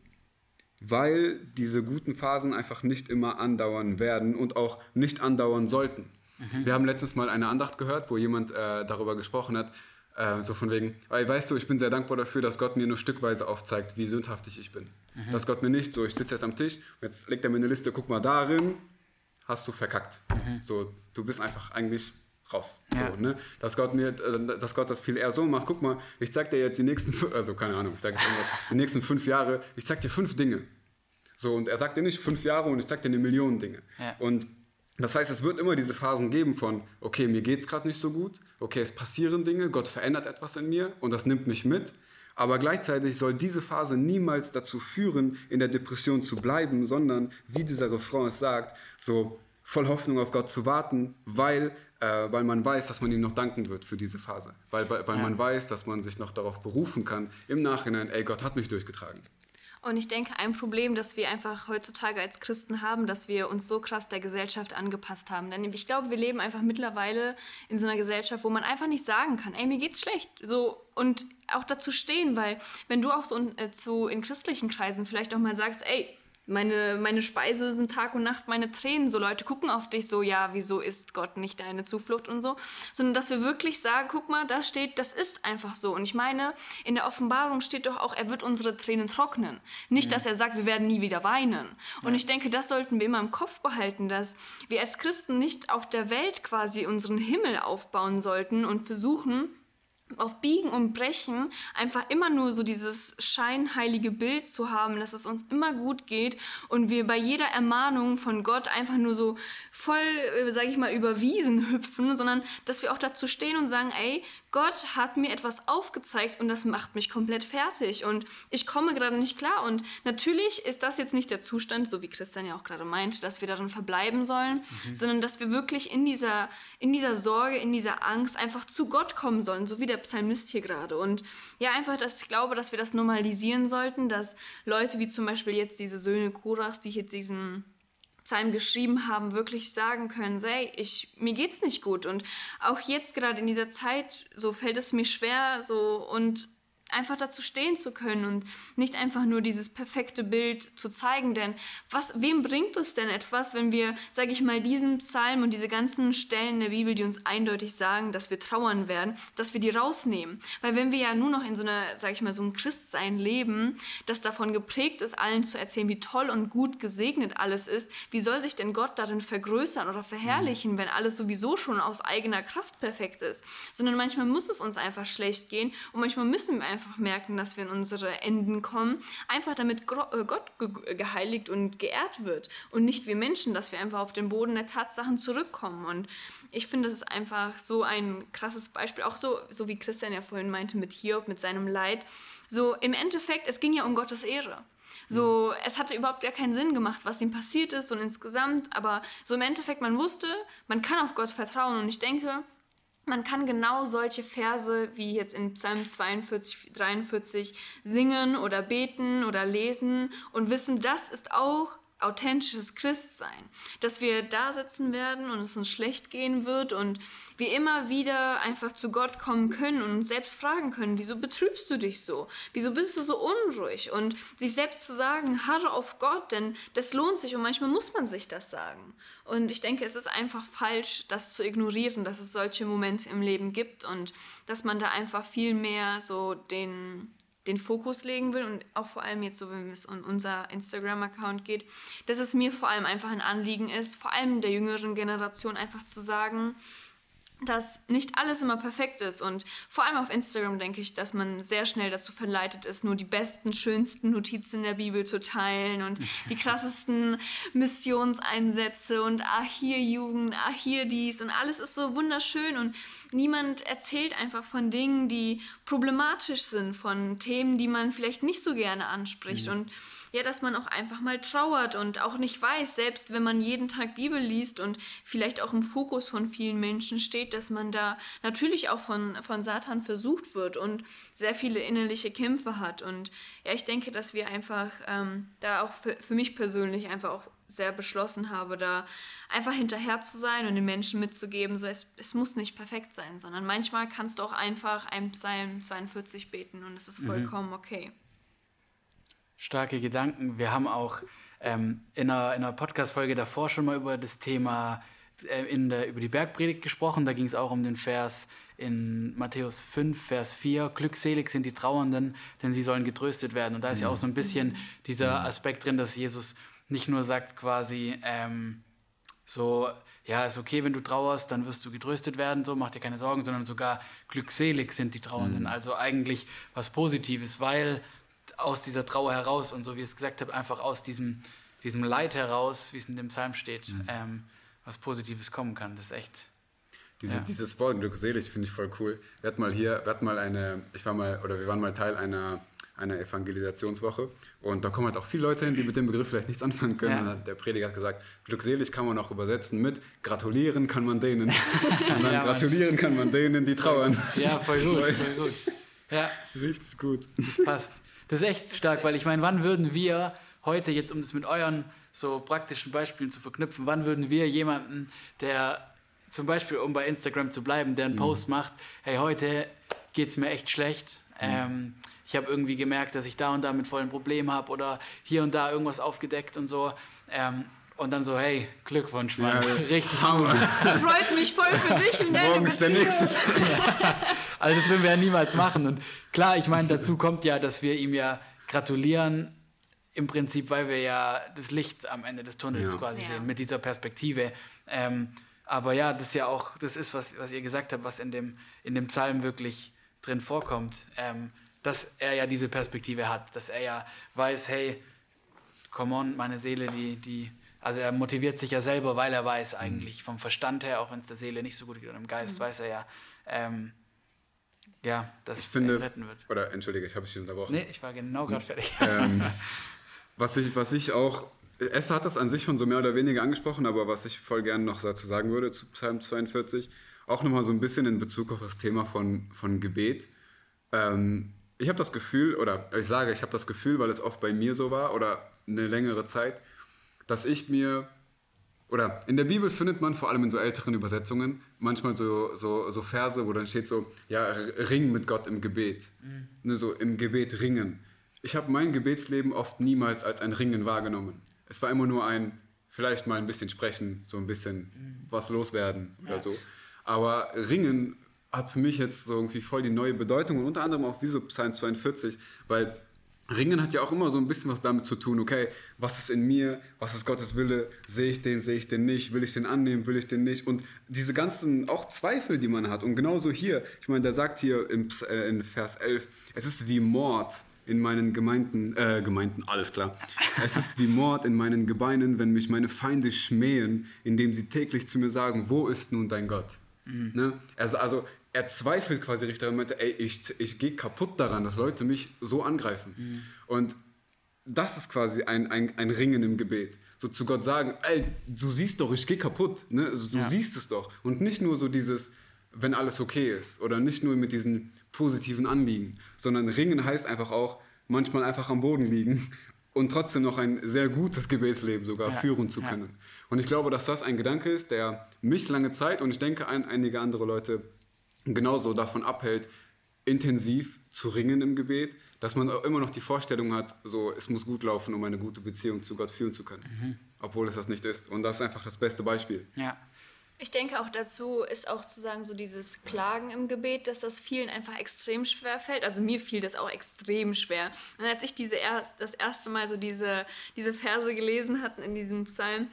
weil diese guten Phasen einfach nicht immer andauern werden und auch nicht andauern sollten. Mhm. Wir haben letztens mal eine Andacht gehört, wo jemand äh, darüber gesprochen hat, äh, so von wegen, weil weißt du, ich bin sehr dankbar dafür, dass Gott mir nur stückweise aufzeigt, wie sündhaftig ich bin. Mhm. Dass Gott mir nicht so, ich sitze jetzt am Tisch, jetzt legt er mir eine Liste, guck mal darin, hast du verkackt. Mhm. So, du bist einfach eigentlich raus. Ja. So, ne? dass, Gott mir, äh, dass Gott das viel eher so macht. Guck mal, ich zeig dir jetzt die nächsten, also keine Ahnung, ich sag jetzt die nächsten fünf Jahre, ich zeig dir fünf Dinge. So, und er sagt dir nicht fünf Jahre und ich zeig dir eine Million Dinge. Ja. Und das heißt, es wird immer diese Phasen geben von, okay, mir geht es gerade nicht so gut, okay, es passieren Dinge, Gott verändert etwas in mir und das nimmt mich mit. Aber gleichzeitig soll diese Phase niemals dazu führen, in der Depression zu bleiben, sondern, wie dieser Refrain es sagt, so voll Hoffnung auf Gott zu warten, weil, äh, weil man weiß, dass man ihm noch danken wird für diese Phase. Weil, weil, weil ja. man weiß, dass man sich noch darauf berufen kann, im Nachhinein, ey, Gott hat mich durchgetragen. Und ich denke, ein Problem, das wir einfach heutzutage als Christen haben, dass wir uns so krass der Gesellschaft angepasst haben. Denn ich glaube, wir leben einfach mittlerweile in so einer Gesellschaft, wo man einfach nicht sagen kann, ey, mir geht's schlecht. So, und auch dazu stehen, weil wenn du auch so in, äh, zu, in christlichen Kreisen vielleicht auch mal sagst, ey, meine, meine Speise sind Tag und Nacht meine Tränen. So Leute gucken auf dich so, ja, wieso ist Gott nicht deine Zuflucht und so. Sondern dass wir wirklich sagen, guck mal, da steht, das ist einfach so. Und ich meine, in der Offenbarung steht doch auch, er wird unsere Tränen trocknen. Nicht, mhm. dass er sagt, wir werden nie wieder weinen. Und ja. ich denke, das sollten wir immer im Kopf behalten, dass wir als Christen nicht auf der Welt quasi unseren Himmel aufbauen sollten und versuchen, auf Biegen und Brechen einfach immer nur so dieses scheinheilige Bild zu haben, dass es uns immer gut geht und wir bei jeder Ermahnung von Gott einfach nur so voll, äh, sage ich mal, überwiesen hüpfen, sondern dass wir auch dazu stehen und sagen, ey, Gott hat mir etwas aufgezeigt und das macht mich komplett fertig und ich komme gerade nicht klar. Und natürlich ist das jetzt nicht der Zustand, so wie Christian ja auch gerade meint, dass wir darin verbleiben sollen, mhm. sondern dass wir wirklich in dieser, in dieser Sorge, in dieser Angst einfach zu Gott kommen sollen, so wie der Psalmist hier gerade. Und ja, einfach, dass ich glaube, dass wir das normalisieren sollten, dass Leute wie zum Beispiel jetzt diese Söhne Korachs, die hier diesen Psalm geschrieben haben, wirklich sagen können, hey, ich, mir geht's nicht gut. Und auch jetzt gerade in dieser Zeit, so fällt es mir schwer, so und einfach dazu stehen zu können und nicht einfach nur dieses perfekte Bild zu zeigen. Denn was, wem bringt es denn etwas, wenn wir, sage ich mal, diesen Psalm und diese ganzen Stellen der Bibel, die uns eindeutig sagen, dass wir trauern werden, dass wir die rausnehmen? Weil wenn wir ja nur noch in so einer, sage ich mal, so einem Christsein leben, das davon geprägt ist, allen zu erzählen, wie toll und gut gesegnet alles ist, wie soll sich denn Gott darin vergrößern oder verherrlichen, wenn alles sowieso schon aus eigener Kraft perfekt ist? Sondern manchmal muss es uns einfach schlecht gehen und manchmal müssen wir einfach einfach merken, dass wir in unsere Enden kommen, einfach damit äh, Gott geheiligt und geehrt wird und nicht wir Menschen, dass wir einfach auf den Boden der Tatsachen zurückkommen. Und ich finde, das ist einfach so ein krasses Beispiel, auch so, so wie Christian ja vorhin meinte mit Hiob, mit seinem Leid. So im Endeffekt, es ging ja um Gottes Ehre. So, es hatte überhaupt gar keinen Sinn gemacht, was ihm passiert ist und insgesamt, aber so im Endeffekt, man wusste, man kann auf Gott vertrauen und ich denke, man kann genau solche Verse wie jetzt in Psalm 42, 43 singen oder beten oder lesen und wissen, das ist auch authentisches Christsein. Dass wir da sitzen werden und es uns schlecht gehen wird und wir immer wieder einfach zu Gott kommen können und uns selbst fragen können, wieso betrübst du dich so? Wieso bist du so unruhig? Und sich selbst zu sagen, harre auf Gott, denn das lohnt sich und manchmal muss man sich das sagen. Und ich denke, es ist einfach falsch, das zu ignorieren, dass es solche Momente im Leben gibt und dass man da einfach viel mehr so den den Fokus legen will und auch vor allem jetzt so, wenn es um unser Instagram-Account geht, dass es mir vor allem einfach ein Anliegen ist, vor allem der jüngeren Generation einfach zu sagen, dass nicht alles immer perfekt ist. Und vor allem auf Instagram denke ich, dass man sehr schnell dazu verleitet ist, nur die besten, schönsten Notizen der Bibel zu teilen und *laughs* die krassesten Missionseinsätze und ah, hier Jugend, ah, hier dies und alles ist so wunderschön und niemand erzählt einfach von Dingen, die problematisch sind, von Themen, die man vielleicht nicht so gerne anspricht. Mhm. Und ja, dass man auch einfach mal trauert und auch nicht weiß, selbst wenn man jeden Tag Bibel liest und vielleicht auch im Fokus von vielen Menschen steht, dass man da natürlich auch von, von Satan versucht wird und sehr viele innerliche Kämpfe hat. Und ja, ich denke, dass wir einfach ähm, da auch für, für mich persönlich einfach auch sehr beschlossen habe, da einfach hinterher zu sein und den Menschen mitzugeben, so es, es muss nicht perfekt sein, sondern manchmal kannst du auch einfach ein Psalm 42 beten und es ist mhm. vollkommen mhm. okay starke Gedanken. Wir haben auch ähm, in einer, in einer Podcast-Folge davor schon mal über das Thema äh, in der, über die Bergpredigt gesprochen. Da ging es auch um den Vers in Matthäus 5, Vers 4. Glückselig sind die Trauernden, denn sie sollen getröstet werden. Und da ist ja auch so ein bisschen dieser Aspekt drin, dass Jesus nicht nur sagt quasi, ähm, so, ja, ist okay, wenn du trauerst, dann wirst du getröstet werden, so, mach dir keine Sorgen, sondern sogar glückselig sind die Trauernden. Mhm. Also eigentlich was Positives, weil aus dieser Trauer heraus und so wie ich es gesagt habe, einfach aus diesem, diesem Leid heraus, wie es in dem Psalm steht, mhm. ähm, was Positives kommen kann. Das ist echt. Diese, Ja. Dieses Wort glückselig finde ich voll cool. Wir hatten mal hier, wir hatten mal eine, ich war mal, oder wir waren mal Teil einer, einer Evangelisationswoche und da kommen halt auch viele Leute hin, die mit dem Begriff vielleicht nichts anfangen können. Ja. Und dann der Prediger hat gesagt, glückselig kann man auch übersetzen mit gratulieren kann man denen. *laughs* Und dann Ja, gratulieren kann man denen, die trauern. Ja, voll gut, voll gut. Ja, *laughs* Richtig gut. das passt. Das ist echt stark, weil ich meine, wann würden wir heute, jetzt um das mit euren so praktischen Beispielen zu verknüpfen, wann würden wir jemanden, der zum Beispiel, um bei Instagram zu bleiben, der einen Post macht, hey, heute geht es mir echt schlecht. Ähm, ich habe irgendwie gemerkt, dass ich da und da mit vollen Problemen habe oder hier und da irgendwas aufgedeckt und so. Ähm, und dann so, hey, Glückwunsch, Mann. Ja, Richtig Hammer. *laughs* Freut mich voll für dich und deine Morgen ist der nächste. *laughs* Also das würden wir ja niemals machen. Und klar, ich meine, dazu kommt ja, dass wir ihm ja gratulieren, im Prinzip, weil wir ja das Licht am Ende des Tunnels Ja. quasi Ja. sehen, mit dieser Perspektive. Ähm, aber ja, das ist ja auch, das ist, was, was ihr gesagt habt, was in dem, in dem Psalm wirklich drin vorkommt, ähm, dass er ja diese Perspektive hat, dass er ja weiß, hey, come on, meine Seele, die, die, also er motiviert sich ja selber, weil er weiß eigentlich vom Verstand her, auch wenn es der Seele nicht so gut geht und im Geist, weiß er ja, ähm, ja, dass Ich finde, er retten wird. oder entschuldige, ich habe dich unterbrochen. Nee, ich war genau gerade fertig. *laughs* Ähm, was, ich, was ich auch, Esther hat das an sich schon so mehr oder weniger angesprochen, aber was ich voll gerne noch dazu sagen würde zu Psalm 42, auch nochmal so ein bisschen in Bezug auf das Thema von, von Gebet. Ähm, ich habe das Gefühl, oder ich sage, ich habe das Gefühl, weil es oft bei mir so war oder eine längere Zeit, dass ich mir, oder in der Bibel findet man vor allem in so älteren Übersetzungen manchmal so, so, so Verse, wo dann steht so, ja, ring mit Gott im Gebet. Ne, so im Gebet ringen. Ich habe mein Gebetsleben oft niemals als ein Ringen wahrgenommen. Es war immer nur ein, vielleicht mal ein bisschen sprechen, so ein bisschen was loswerden oder so. Aber Ringen hat für mich jetzt so irgendwie voll die neue Bedeutung und unter anderem auch wie so Psalm 42, weil Ringen hat ja auch immer so ein bisschen was damit zu tun, okay, was ist in mir, was ist Gottes Wille, sehe ich den, sehe ich den nicht, will ich den annehmen, will ich den nicht und diese ganzen auch Zweifel, die man hat und genauso hier, ich meine, der sagt hier im, äh, in Vers 11, es ist wie Mord in meinen Gemeinden, äh, Gemeinden, alles klar, es ist wie Mord in meinen Gebeinen, wenn mich meine Feinde schmähen, indem sie täglich zu mir sagen, wo ist nun dein Gott? Ne? Also, also er zweifelt quasi richtig daran, meinte, ey, ich, ich gehe kaputt daran, dass Leute mich so angreifen. Und das ist quasi ein, ein, ein Ringen im Gebet. So zu Gott sagen, ey, du siehst doch, ich gehe kaputt. Ne? Also, du Ja. siehst es doch. Und nicht nur so dieses, wenn alles okay ist. Oder nicht nur mit diesen positiven Anliegen. Sondern Ringen heißt einfach auch, manchmal einfach am Boden liegen *laughs* und trotzdem noch ein sehr gutes Gebetsleben sogar Ja. führen zu Ja. können. Und ich glaube, dass das ein Gedanke ist, der mich lange Zeit und ich denke ein, einige andere Leute genauso davon abhält, intensiv zu ringen im Gebet, dass man auch immer noch die Vorstellung hat, so es muss gut laufen, um eine gute Beziehung zu Gott führen zu können, Mhm. obwohl es das nicht ist. Und das ist einfach das beste Beispiel. Ja. Ich denke auch dazu ist auch zu sagen, so dieses Klagen im Gebet, dass das vielen einfach extrem schwer fällt. Also mir fiel das auch extrem schwer. Und als ich diese erst, das erste Mal so diese, diese Verse gelesen hatten in diesem Psalm,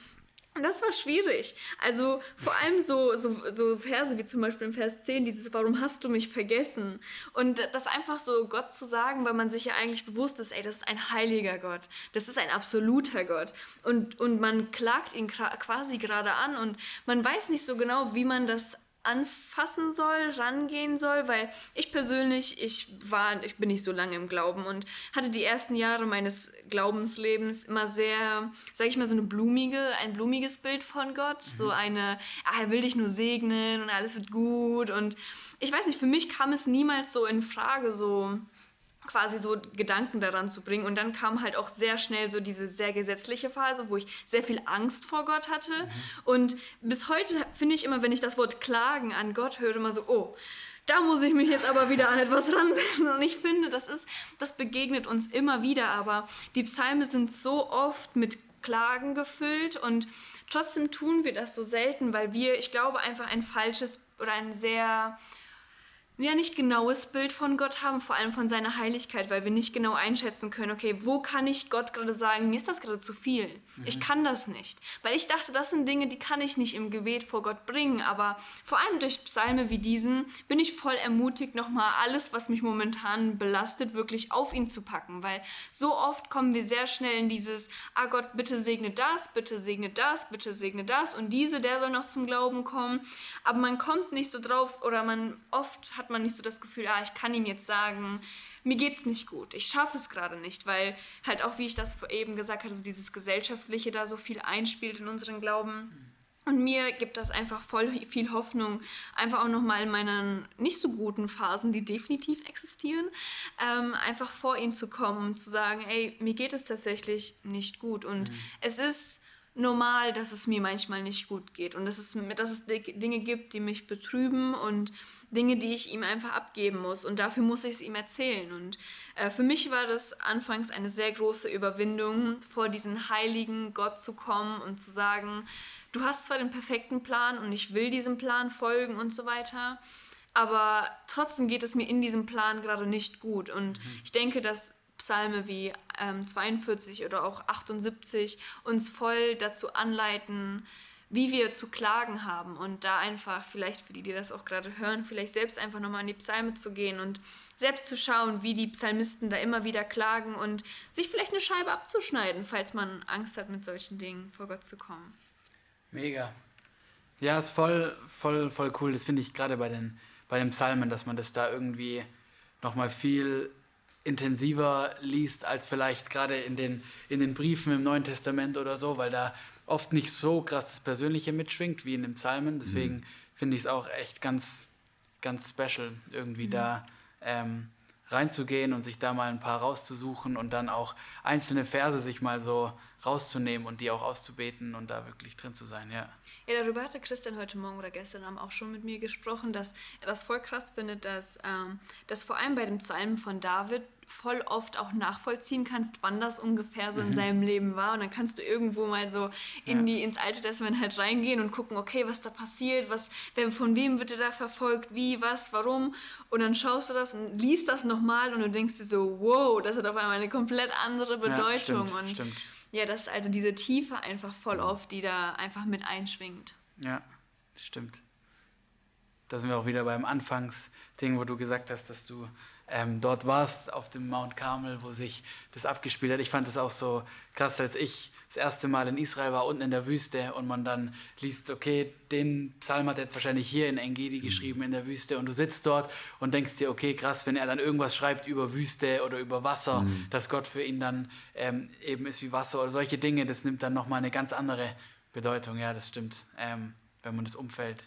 das war schwierig. Also vor allem so, so, so Verse wie zum Beispiel im Vers 10, dieses Warum hast du mich vergessen? Und das einfach so Gott zu sagen, weil man sich ja eigentlich bewusst ist, ey, das ist ein heiliger Gott, das ist ein absoluter Gott. Und, und man klagt ihn quasi gerade an und man weiß nicht so genau, wie man das anfassen soll, rangehen soll, weil ich persönlich, ich war, ich bin nicht so lange im Glauben und hatte die ersten Jahre meines Glaubenslebens immer sehr, sag ich mal, so eine blumige, ein blumiges Bild von Gott, so eine, ah, er will dich nur segnen und alles wird gut. Und ich weiß nicht, für mich kam es niemals so in Frage, so quasi so Gedanken daran zu bringen. Und dann kam halt auch sehr schnell so diese sehr gesetzliche Phase, wo ich sehr viel Angst vor Gott hatte. Und bis heute finde ich immer, wenn ich das Wort Klagen an Gott höre, immer so, oh, da muss ich mich jetzt aber wieder an etwas *laughs* ransetzen. Und ich finde, das ist, das begegnet uns immer wieder. Aber die Psalme sind so oft mit Klagen gefüllt und trotzdem tun wir das so selten, weil wir, ich glaube, einfach ein falsches oder ein sehr ja nicht genaues Bild von Gott haben, vor allem von seiner Heiligkeit, weil wir nicht genau einschätzen können, okay, wo kann ich Gott gerade sagen, mir ist das gerade zu viel. Mhm. Ich kann das nicht. Weil ich dachte, das sind Dinge, die kann ich nicht im Gebet vor Gott bringen, aber vor allem durch Psalme wie diesen bin ich voll ermutigt, nochmal alles, was mich momentan belastet, wirklich auf ihn zu packen, weil so oft kommen wir sehr schnell in dieses, ah Gott, bitte segne das, bitte segne das, bitte segne das und diese, der soll noch zum Glauben kommen, aber man kommt nicht so drauf oder man oft hat hat man nicht so das Gefühl, ah, ich kann ihm jetzt sagen, mir geht's nicht gut, ich schaffe es gerade nicht, weil halt auch, wie ich das eben gesagt hatte, so dieses Gesellschaftliche da so viel einspielt in unseren Glauben. Und mir gibt das einfach voll viel Hoffnung, einfach auch nochmal in meinen nicht so guten Phasen, die definitiv existieren, ähm, einfach vor ihn zu kommen und zu sagen, ey, mir geht es tatsächlich nicht gut. Und mhm. es ist normal, dass es mir manchmal nicht gut geht und dass es, dass es Dinge gibt, die mich betrüben und Dinge, die ich ihm einfach abgeben muss und dafür muss ich es ihm erzählen. Und äh, für mich war das anfangs eine sehr große Überwindung, vor diesen heiligen Gott zu kommen und zu sagen, du hast zwar den perfekten Plan und ich will diesem Plan folgen und so weiter, aber trotzdem geht es mir in diesem Plan gerade nicht gut. Und mhm. ich denke, dass Psalme wie ähm, 42 oder auch 78 uns voll dazu anleiten, wie wir zu klagen haben und da einfach vielleicht für die, die das auch gerade hören, vielleicht selbst einfach nochmal in die Psalme zu gehen und selbst zu schauen, wie die Psalmisten da immer wieder klagen und sich vielleicht eine Scheibe abzuschneiden, falls man Angst hat, mit solchen Dingen vor Gott zu kommen. Mega. Ja, ist voll, voll, voll cool. Das finde ich gerade bei den, bei den Psalmen, dass man das da irgendwie nochmal viel intensiver liest als vielleicht gerade in den, in den Briefen im Neuen Testament oder so, weil da oft nicht so krass das Persönliche mitschwingt wie in den Psalmen. Deswegen mhm. finde ich es auch echt ganz, ganz special, irgendwie mhm. da ähm, reinzugehen und sich da mal ein paar rauszusuchen und dann auch einzelne Verse sich mal so rauszunehmen und die auch auszubeten und da wirklich drin zu sein, ja. Ja, darüber hatte Christian heute Morgen oder gestern Abend auch schon mit mir gesprochen, dass er das voll krass findet, dass, ähm, dass vor allem bei dem Psalm von David voll oft auch nachvollziehen kannst, wann das ungefähr so in mhm. seinem Leben war. Und dann kannst du irgendwo mal so in ja. die, ins Alte Testament halt reingehen und gucken, okay, was da passiert, was, wer, von wem wird er da verfolgt, wie, was, warum. Und dann schaust du das und liest das nochmal und du denkst dir so, wow, das hat auf einmal eine komplett andere Bedeutung. Ja, stimmt, und stimmt. ja, das ist also diese Tiefe einfach voll oft, die da einfach mit einschwingt. Ja, stimmt. Da sind wir auch wieder beim Anfangsding, wo du gesagt hast, dass du ähm, dort warst, auf dem Mount Carmel, wo sich das abgespielt hat. Ich fand das auch so krass, als ich das erste Mal in Israel war, unten in der Wüste und man dann liest, okay, den Psalm hat er jetzt wahrscheinlich hier in Engedi geschrieben, in der Wüste und du sitzt dort und denkst dir, okay, krass, wenn er dann irgendwas schreibt über Wüste oder über Wasser, mhm. dass Gott für ihn dann ähm, eben ist wie Wasser oder solche Dinge, das nimmt dann nochmal eine ganz andere Bedeutung, ja, das stimmt, ähm, wenn man das Umfeld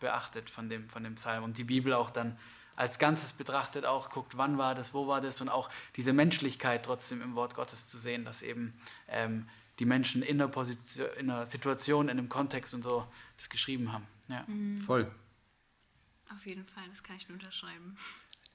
beachtet von dem, von dem Psalm und die Bibel auch dann als Ganzes betrachtet, auch guckt, wann war das, wo war das und auch diese Menschlichkeit trotzdem im Wort Gottes zu sehen, dass eben ähm, die Menschen in der, Position, in der Situation, in einem Kontext und so das geschrieben haben. Ja. Mhm. Voll. Auf jeden Fall, das kann ich nur unterschreiben.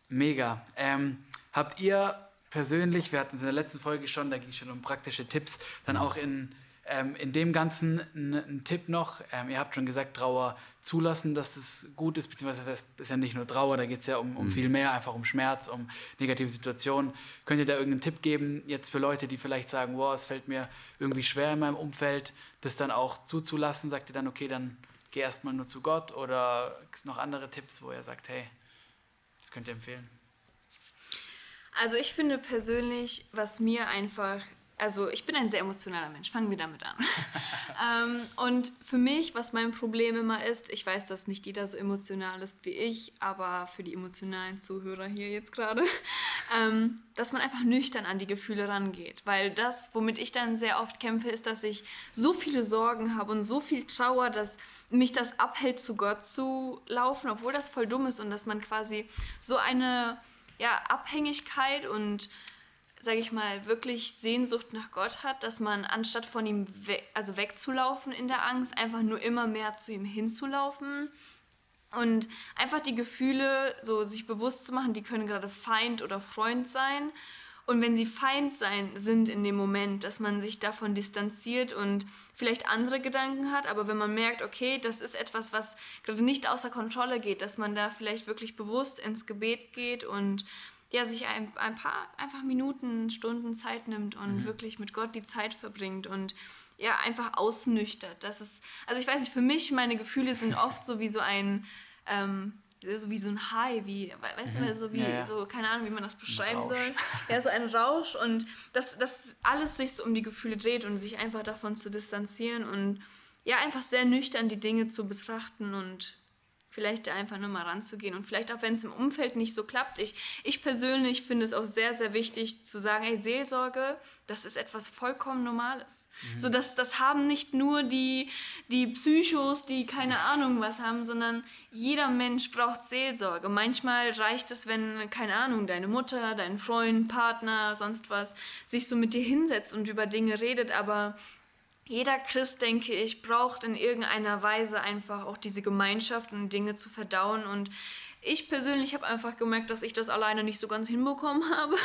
Mega. Ähm, habt ihr persönlich, wir hatten es in der letzten Folge schon, da ging es schon um praktische Tipps, dann auch in ähm, in dem Ganzen ein, ein Tipp noch, ähm, ihr habt schon gesagt, Trauer zulassen, dass es gut ist, beziehungsweise das ist ja nicht nur Trauer, da geht es ja um, um mhm. viel mehr, einfach um Schmerz, um negative Situationen. Könnt ihr da irgendeinen Tipp geben, jetzt für Leute, die vielleicht sagen, wow, es fällt mir irgendwie schwer in meinem Umfeld, das dann auch zuzulassen? Sagt ihr dann, okay, dann geh erstmal nur zu Gott oder gibt es noch andere Tipps, wo ihr sagt, hey, das könnt ihr empfehlen? Also ich finde persönlich, was mir einfach also ich bin ein sehr emotionaler Mensch, fangen wir damit an. *laughs* ähm, und für mich, was mein Problem immer ist, ich weiß, dass nicht jeder so emotional ist wie ich, aber für die emotionalen Zuhörer hier jetzt gerade, *laughs* ähm, dass man einfach nüchtern an die Gefühle rangeht. Weil das, womit ich dann sehr oft kämpfe, ist, dass ich so viele Sorgen habe und so viel Trauer, dass mich das abhält, zu Gott zu laufen, obwohl das voll dumm ist und dass man quasi so eine ja, Abhängigkeit und sage ich mal, wirklich Sehnsucht nach Gott hat, dass man anstatt von ihm we also wegzulaufen in der Angst, einfach nur immer mehr zu ihm hinzulaufen und einfach die Gefühle so sich bewusst zu machen, die können gerade Feind oder Freund sein. Und wenn sie Feind sein, sind in dem Moment, dass man sich davon distanziert und vielleicht andere Gedanken hat, aber wenn man merkt, okay, das ist etwas, was gerade nicht außer Kontrolle geht, dass man da vielleicht wirklich bewusst ins Gebet geht und ja, sich ein, ein paar einfach Minuten, Stunden Zeit nimmt und mhm. wirklich mit Gott die Zeit verbringt und ja, einfach ausnüchtert. Das ist, also ich weiß nicht, für mich, meine Gefühle sind *laughs* oft so wie so ein, ähm, so wie so ein High, wie, weißt mhm. du, so wie, ja, ja. so, keine Ahnung, wie man das beschreiben soll. *laughs* Ja, so ein Rausch und dass das alles sich so um die Gefühle dreht und sich einfach davon zu distanzieren und ja, einfach sehr nüchtern die Dinge zu betrachten und vielleicht einfach nur mal ranzugehen und vielleicht auch wenn es im Umfeld nicht so klappt. Ich, ich persönlich finde es auch sehr, sehr wichtig zu sagen, hey, Seelsorge, das ist etwas vollkommen Normales. Mhm. So, das, das haben nicht nur die, die Psychos, die keine Ahnung was haben, sondern jeder Mensch braucht Seelsorge. Manchmal reicht es, wenn, keine Ahnung, deine Mutter, dein Freund, Partner, sonst was, sich so mit dir hinsetzt und über Dinge redet, aber jeder Christ, denke ich, braucht in irgendeiner Weise einfach auch diese Gemeinschaft und Dinge zu verdauen. Und ich persönlich habe einfach gemerkt, dass ich das alleine nicht so ganz hinbekommen habe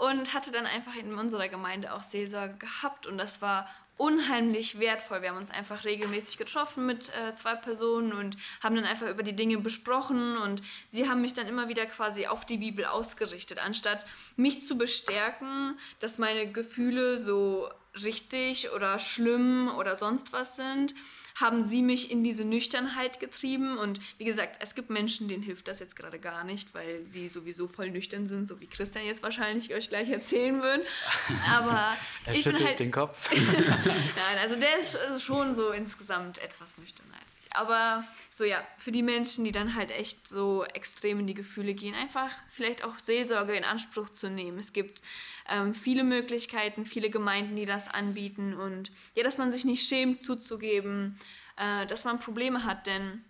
*laughs* und hatte dann einfach in unserer Gemeinde auch Seelsorge gehabt. Und das war unheimlich wertvoll. Wir haben uns einfach regelmäßig getroffen mit äh, zwei Personen und haben dann einfach über die Dinge besprochen und sie haben mich dann immer wieder quasi auf die Bibel ausgerichtet, anstatt mich zu bestärken, dass meine Gefühle so richtig oder schlimm oder sonst was sind, haben sie mich in diese Nüchternheit getrieben. Und wie gesagt, es gibt Menschen, denen hilft das jetzt gerade gar nicht, weil sie sowieso voll nüchtern sind, so wie Christian jetzt wahrscheinlich euch gleich erzählen wird. *laughs* Aber er ich schüttelt halt den Kopf. *laughs* *laughs* Nein, also der ist schon so insgesamt etwas nüchterner als ich. Aber so ja, für die Menschen, die dann halt echt so extrem in die Gefühle gehen, einfach vielleicht auch Seelsorge in Anspruch zu nehmen. Es gibt ähm, viele Möglichkeiten, viele Gemeinden, die das anbieten und ja, dass man sich nicht schämt zuzugeben, äh, dass man Probleme hat, denn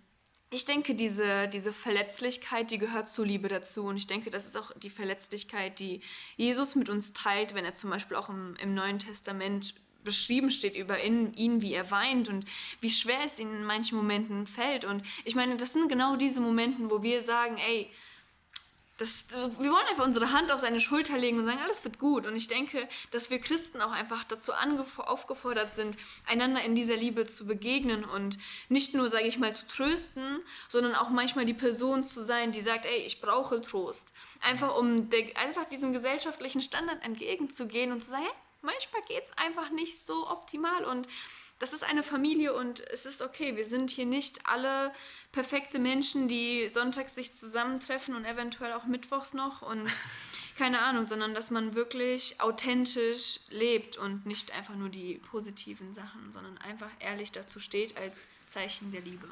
ich denke, diese, diese Verletzlichkeit, die gehört zur Liebe dazu. Und ich denke, das ist auch die Verletzlichkeit, die Jesus mit uns teilt, wenn er zum Beispiel auch im, im Neuen Testament beschrieben steht über ihn, ihn, wie er weint und wie schwer es ihm in manchen Momenten fällt. Und ich meine, das sind genau diese Momente, wo wir sagen, ey, das, wir wollen einfach unsere Hand auf seine Schulter legen und sagen, alles wird gut. Und ich denke, dass wir Christen auch einfach dazu aufgefordert sind, einander in dieser Liebe zu begegnen und nicht nur, sage ich mal, zu trösten, sondern auch manchmal die Person zu sein, die sagt, ey, ich brauche Trost. Einfach um der, einfach diesem gesellschaftlichen Standard entgegenzugehen und zu sagen, hey, manchmal geht es einfach nicht so optimal und das ist eine Familie und es ist okay. Wir sind hier nicht alle perfekte Menschen, die sonntags sich zusammentreffen und eventuell auch mittwochs noch und *laughs* keine Ahnung, sondern dass man wirklich authentisch lebt und nicht einfach nur die positiven Sachen, sondern einfach ehrlich dazu steht als Zeichen der Liebe.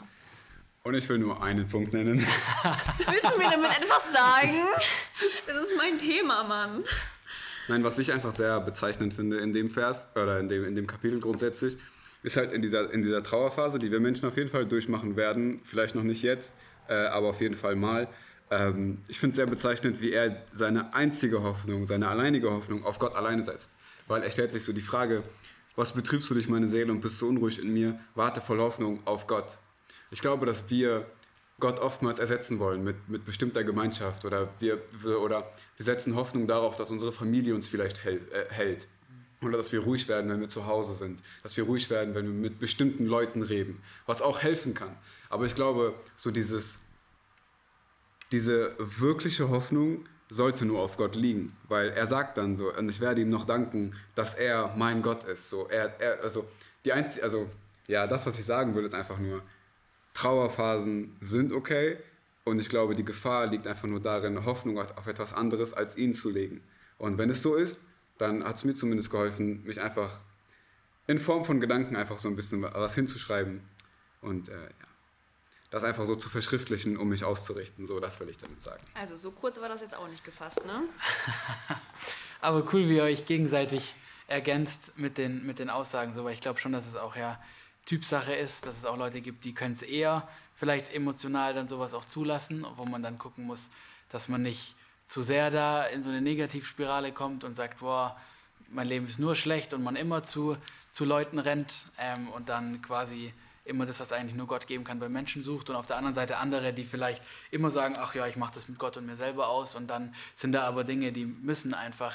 Und ich will nur einen Punkt nennen. *laughs* Willst du mir damit etwas sagen? *laughs* Das ist mein Thema, Mann. Nein, was ich einfach sehr bezeichnend finde in dem Vers oder in dem, in dem Kapitel grundsätzlich, ist halt in dieser, in dieser Trauerphase, die wir Menschen auf jeden Fall durchmachen werden, vielleicht noch nicht jetzt, äh, aber auf jeden Fall mal. Ähm, ich finde es sehr bezeichnend, wie er seine einzige Hoffnung, seine alleinige Hoffnung auf Gott alleine setzt. Weil er stellt sich so die Frage, was betrübst du dich, meine Seele, und bist so unruhig in mir? Warte voll Hoffnung auf Gott. Ich glaube, dass wir Gott oftmals ersetzen wollen mit, mit bestimmter Gemeinschaft oder wir, wir, oder wir setzen Hoffnung darauf, dass unsere Familie uns vielleicht hält. Äh, hält. Oder dass wir ruhig werden, wenn wir zu Hause sind. Dass wir ruhig werden, wenn wir mit bestimmten Leuten reden. Was auch helfen kann. Aber ich glaube, so dieses, diese wirkliche Hoffnung sollte nur auf Gott liegen. Weil er sagt dann so, und ich werde ihm noch danken, dass er mein Gott ist. So, er, er, also, die Einz also, ja, das, was ich sagen will, ist einfach nur, Trauerphasen sind okay. Und ich glaube, die Gefahr liegt einfach nur darin, Hoffnung auf etwas anderes als ihn zu legen. Und wenn es so ist, dann hat es mir zumindest geholfen, mich einfach in Form von Gedanken einfach so ein bisschen was hinzuschreiben und äh, ja, das einfach so zu verschriftlichen, um mich auszurichten. So, das will ich damit sagen. Also so kurz war das jetzt auch nicht gefasst, ne? *laughs* Aber cool, wie ihr euch gegenseitig ergänzt mit den, mit den Aussagen, so, weil ich glaube schon, dass es auch ja Typsache ist, dass es auch Leute gibt, die können es eher vielleicht emotional dann sowas auch zulassen, wo man dann gucken muss, dass man nicht zu sehr da in so eine Negativspirale kommt und sagt, boah, mein Leben ist nur schlecht und man immer zu, zu Leuten rennt ähm, und dann quasi immer das, was eigentlich nur Gott geben kann, bei Menschen sucht und auf der anderen Seite andere, die vielleicht immer sagen, ach ja, ich mache das mit Gott und mir selber aus und dann sind da aber Dinge, die müssen einfach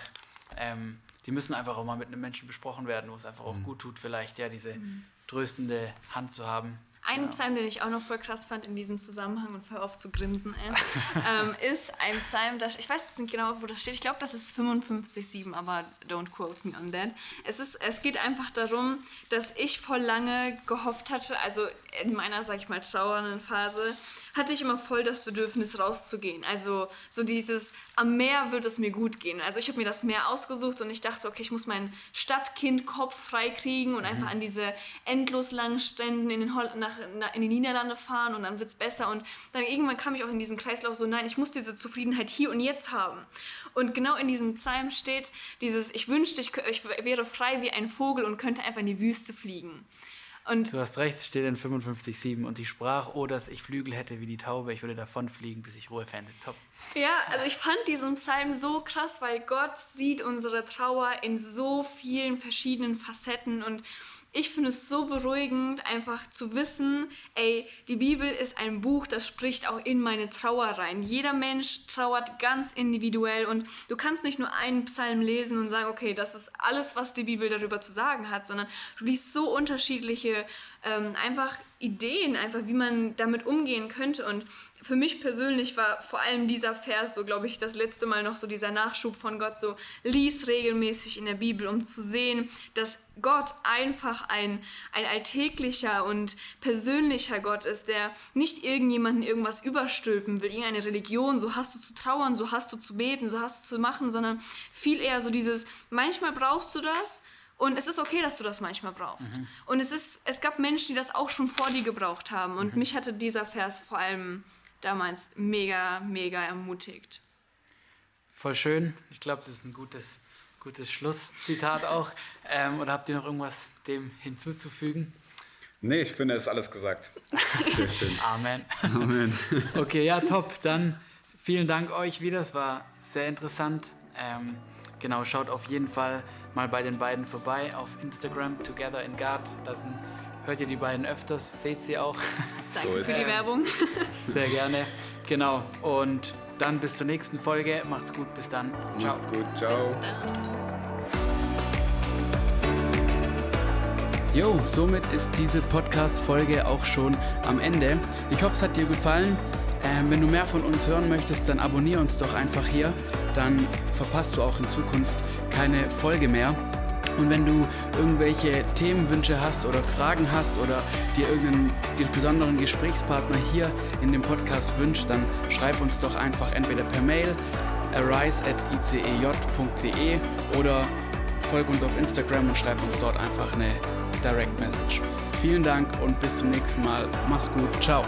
Ähm, die müssen einfach auch mal mit einem Menschen besprochen werden, wo es einfach auch mhm. gut tut, vielleicht ja diese mhm. tröstende Hand zu haben. Ein ja. Psalm, den ich auch noch voll krass fand in diesem Zusammenhang und voll auf zu grinsen, *laughs* ähm, ist ein Psalm, das, ich weiß nicht genau, wo das steht, ich glaube, das ist 55,7, aber don't quote me on that. Es, ist, es geht einfach darum, dass ich voll lange gehofft hatte, also in meiner, sag ich mal, trauernden Phase, hatte ich immer voll das Bedürfnis rauszugehen. Also so dieses, am Meer wird es mir gut gehen. Also ich habe mir das Meer ausgesucht und ich dachte, okay, ich muss meinen Stadtkind-Kopf freikriegen und mhm. einfach an diese endlos langen Stränden in, den nach, nach, in die Niederlande fahren und dann wird es besser. Und dann irgendwann kam ich auch in diesen Kreislauf so, nein, ich muss diese Zufriedenheit hier und jetzt haben. Und genau in diesem Psalm steht dieses, ich wünschte, ich, ich wäre frei wie ein Vogel und könnte einfach in die Wüste fliegen. Und du hast recht, steht in 55,7 und die sprach, oh, dass ich Flügel hätte wie die Taube, ich würde davonfliegen, bis ich Ruhe fände. Top. Ja, also ich fand diesen Psalm so krass, weil Gott sieht unsere Trauer in so vielen verschiedenen Facetten und ich finde es so beruhigend, einfach zu wissen, ey, die Bibel ist ein Buch, das spricht auch in meine Trauer rein. Jeder Mensch trauert ganz individuell und du kannst nicht nur einen Psalm lesen und sagen, okay, das ist alles, was die Bibel darüber zu sagen hat, sondern du liest so unterschiedliche ähm, einfach Ideen, einfach wie man damit umgehen könnte. Und für mich persönlich war vor allem dieser Vers so, glaube ich, das letzte Mal noch so dieser Nachschub von Gott, so lies regelmäßig in der Bibel, um zu sehen, dass Gott einfach ein, ein alltäglicher und persönlicher Gott ist, der nicht irgendjemanden irgendwas überstülpen will, irgendeine Religion, so hast du zu trauern, so hast du zu beten, so hast du zu machen, sondern viel eher so dieses, manchmal brauchst du das, und es ist okay, dass du das manchmal brauchst. Mhm. Und es, ist, es gab Menschen, die das auch schon vor dir gebraucht haben. Und mhm. mich hatte dieser Vers vor allem damals mega, mega ermutigt. Voll schön. Ich glaube, das ist ein gutes, gutes Schlusszitat auch. Ähm, oder habt ihr noch irgendwas dem hinzuzufügen? Nee, ich finde, es ist alles gesagt. *laughs* Sehr schön. Amen. Amen. *laughs* Okay, ja, top. Dann vielen Dank euch wieder. Es war sehr interessant. Ähm, genau, schaut auf jeden Fall mal bei den beiden vorbei auf Instagram, Together in God. Da sind, hört ihr die beiden öfters, seht sie auch. *laughs* Danke so für die Werbung. *laughs* Sehr gerne. Genau. Und dann bis zur nächsten Folge. Macht's gut. Bis dann. Ciao. Macht's gut. Ciao. Jo, somit ist diese Podcast-Folge auch schon am Ende. Ich hoffe, es hat dir gefallen. Ähm, wenn du mehr von uns hören möchtest, dann abonniere uns doch einfach hier. Dann verpasst du auch in Zukunft keine Folge mehr. Und wenn du irgendwelche Themenwünsche hast oder Fragen hast oder dir irgendeinen besonderen Gesprächspartner hier in dem Podcast wünscht, dann schreib uns doch einfach entweder per Mail arise.icej.de oder folg uns auf Instagram und schreib uns dort einfach eine Direct Message. Vielen Dank und bis zum nächsten Mal. Mach's gut. Ciao.